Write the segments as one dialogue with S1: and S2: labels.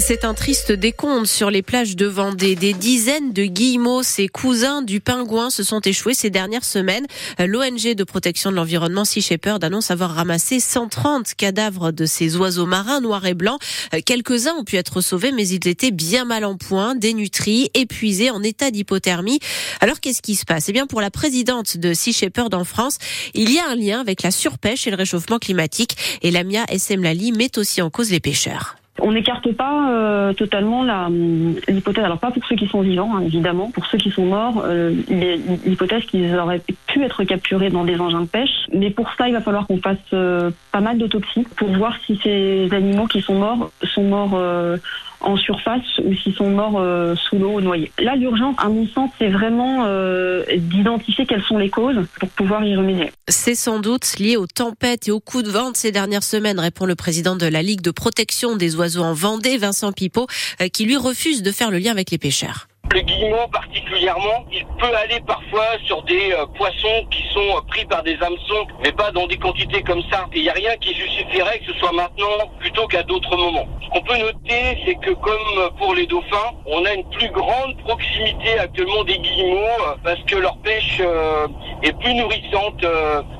S1: C'est un triste décompte sur les plages de Vendée. Des dizaines de guillemots, ses cousins du pingouin, se sont échoués ces dernières semaines. L'ONG de protection de l'environnement Sea Shepherd annonce avoir ramassé 130 cadavres de ces oiseaux marins noirs et blancs. Quelques-uns ont pu être sauvés, mais ils étaient bien mal en point, dénutris, épuisés, en état d'hypothermie. Alors qu'est-ce qui se passe? Eh bien, pour la présidente de Sea Shepherd en France, il y a un lien avec la surpêche et le réchauffement climatique. Et Lamia Essemlali met aussi en cause les pêcheurs.
S2: On n'écarte pas euh, totalement l'hypothèse, alors pas pour ceux qui sont vivants, hein, évidemment, pour ceux qui sont morts, euh, l'hypothèse qu'ils auraient être capturés dans des engins de pêche. Mais pour ça, il va falloir qu'on fasse euh, pas mal d'autopsies pour voir si ces animaux qui sont morts sont morts euh, en surface ou s'ils sont morts euh, sous l'eau noyés. Là, l'urgence, à mon sens, c'est vraiment d'identifier quelles sont les causes pour pouvoir y remédier.
S1: C'est sans doute lié aux tempêtes et aux coups de vent de ces dernières semaines, répond le président de la Ligue de protection des oiseaux en Vendée, Vincent Pipot, qui lui refuse de faire le lien avec les pêcheurs.
S3: Le guillemot particulièrement, il peut aller parfois sur des euh, poissons qui sont euh, pris par des hameçons, mais pas dans des quantités comme ça. Il n'y a rien qui justifierait que ce soit maintenant plutôt qu'à d'autres moments. Ce qu'on peut noter, c'est que comme pour les dauphins, on a une plus grande proximité actuellement des guillemots euh, parce que leur pêche est plus nourrissante,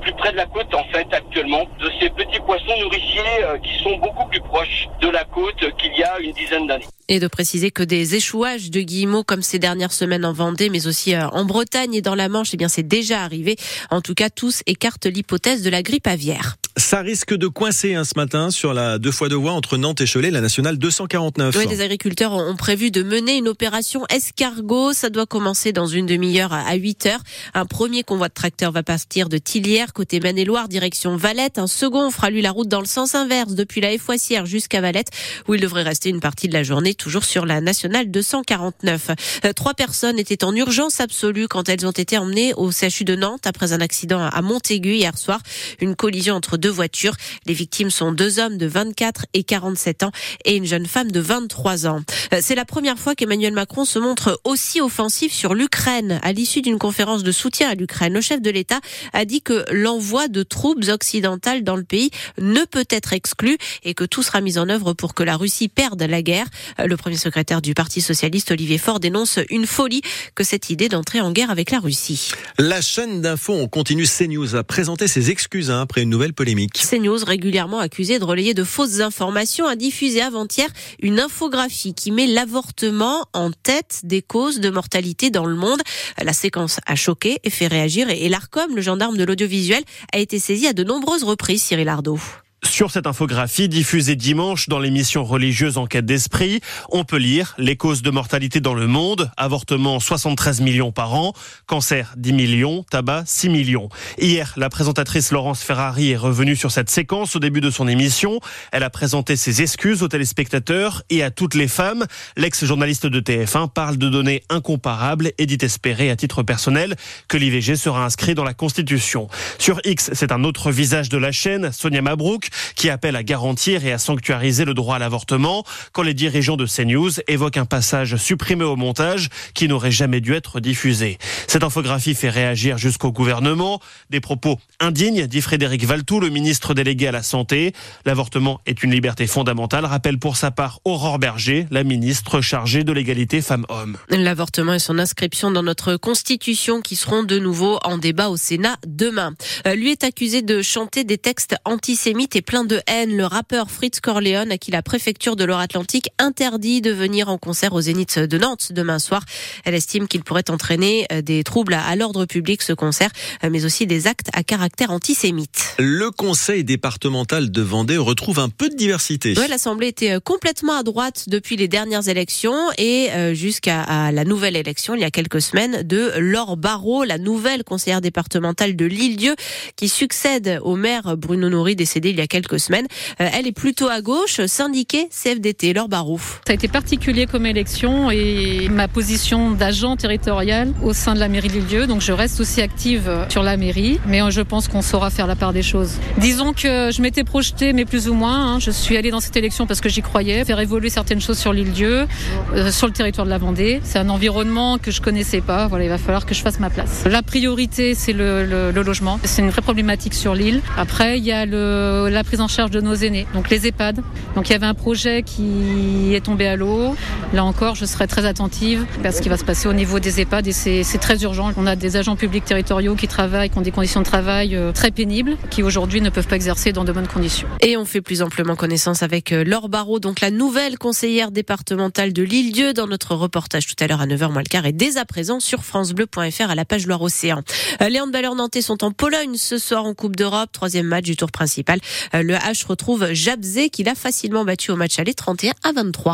S3: plus près de la côte en fait actuellement, de ces petits poissons nourriciers qui sont beaucoup plus proches de la côte qu'il y a une dizaine d'années.
S1: Et de préciser que des échouages de guillemots comme ces dernières semaines en Vendée, mais aussi euh, en Bretagne et dans la Manche, eh bien c'est déjà arrivé. En tout cas, tous écartent l'hypothèse de la grippe aviaire.
S4: Ça risque de coincer hein, ce matin sur la deux fois deux voies entre Nantes et Cholet, la nationale 249.
S1: Oui, les agriculteurs ont prévu de mener une opération escargot. Ça doit commencer dans une demi-heure à 8 heures. Un premier convoi de tracteurs va partir de Tillières, côté Maine-et-Loire, direction Valette. Un second fera lui la route dans le sens inverse, depuis la Foissière jusqu'à Valette, où il devrait rester une partie de la journée, toujours sur la nationale 249. Euh, trois personnes étaient en urgence absolue quand elles ont été emmenées au CHU de Nantes après un accident à Montaigu hier soir. Une collision entre voitures. Les victimes sont deux hommes de 24 et 47 ans et une jeune femme de 23 ans. Euh, c'est la première fois qu'Emmanuel Macron se montre aussi offensif sur l'Ukraine. À l'issue d'une conférence de soutien à l'Ukraine, le chef de l'État a dit que l'envoi de troupes occidentales dans le pays ne peut être exclu et que tout sera mis en œuvre pour que la Russie perde la guerre. Euh, le premier secrétaire du Parti socialiste, Olivier Faure, dénonce une folie que cette idée d'entrer en guerre avec la Russie.
S4: La chaîne d'info on continue CNews a présenté ses excuses hein, après une nouvelle polémique
S1: CNews régulièrement accusé de relayer de fausses informations a diffusé avant-hier une infographie qui met l'avortement en tête des causes de mortalité dans le monde. La séquence a choqué et fait réagir et l'ARCOM, le gendarme de l'audiovisuel, a été saisi à de nombreuses reprises, Cyril Ardo.
S5: Sur cette infographie diffusée dimanche dans l'émission religieuse Enquête d'esprit, on peut lire les causes de mortalité dans le monde, avortement 73 millions par an, cancer 10 millions, tabac 6 millions. Hier, la présentatrice Laurence Ferrari est revenue sur cette séquence au début de son émission. Elle a présenté ses excuses aux téléspectateurs et à toutes les femmes. L'ex-journaliste de TF1 parle de données incomparables et dit espérer à titre personnel que l'IVG sera inscrit dans la Constitution. Sur X, c'est un autre visage de la chaîne, Sonia Mabrouk, qui appelle à garantir et à sanctuariser le droit à l'avortement quand les dirigeants de CNews évoquent un passage supprimé au montage qui n'aurait jamais dû être diffusé. Cette infographie fait réagir jusqu'au gouvernement. Des propos indignes, dit Frédéric Valtou, le ministre délégué à la Santé. L'avortement est une liberté fondamentale, rappelle pour sa part Aurore Berger, la ministre chargée de l'égalité femmes-hommes.
S1: L'avortement et son inscription dans notre constitution qui seront de nouveau en débat au Sénat demain. Euh, lui est accusé de chanter des textes antisémites et plein de haine. Le rappeur Fritz Corleone, à qui la préfecture de Loire-Atlantique interdit de venir en concert au Zénith de Nantes demain soir. Elle estime qu'il pourrait entraîner euh, des troubles à l'ordre public, ce concert, euh, mais aussi des actes à caractère antisémite.
S4: Le conseil départemental de Vendée retrouve un peu de diversité.
S1: Oui, l'Assemblée était euh, complètement à droite depuis les dernières élections et jusqu'à la nouvelle élection, il y a quelques semaines, de Laure Barrault, la nouvelle conseillère départementale de l'Île-Dieu, qui succède au maire Bruno Nourri, décédé il y a quelques semaines. Euh, elle est plutôt à gauche, syndiquée CFDT, Laure Barouf.
S6: Ça a été particulier comme élection et ma position d'agent territorial au sein de la mairie Lille-Dieu, donc je reste aussi active sur la mairie, mais je pense qu'on saura faire la part des choses. Disons que je m'étais projetée, mais plus ou moins, hein. je suis allée dans cette élection parce que j'y croyais, faire évoluer certaines choses sur l'île-Dieu, euh, sur le territoire de la Vendée. C'est un environnement que je connaissais pas, voilà, il va falloir que je fasse ma place. La priorité, c'est le, le, le logement, c'est une vraie problématique sur l'île. Après, il y a le la prise en charge de nos aînés, donc les EHPAD. Donc il y avait un projet qui est tombé à l'eau. Là encore, je serai très attentive à ce qui va se passer au niveau des EHPAD et c'est très urgent. On a des agents publics territoriaux qui travaillent, qui ont des conditions de travail euh, très pénibles, qui aujourd'hui ne peuvent pas exercer dans de bonnes conditions.
S1: Et on fait plus amplement connaissance avec euh, Laure Barraud, donc la nouvelle conseillère départementale de l'île-Dieu dans notre reportage tout à l'heure à 9h moins le quart et dès à présent sur francebleu.fr à la page Loire-Océan. Euh, les handballeurs nantais sont en Pologne ce soir en Coupe d'Europe, troisième match du tour principal. Le H retrouve Jabzé qui l'a facilement battu au match aller 31 à 23.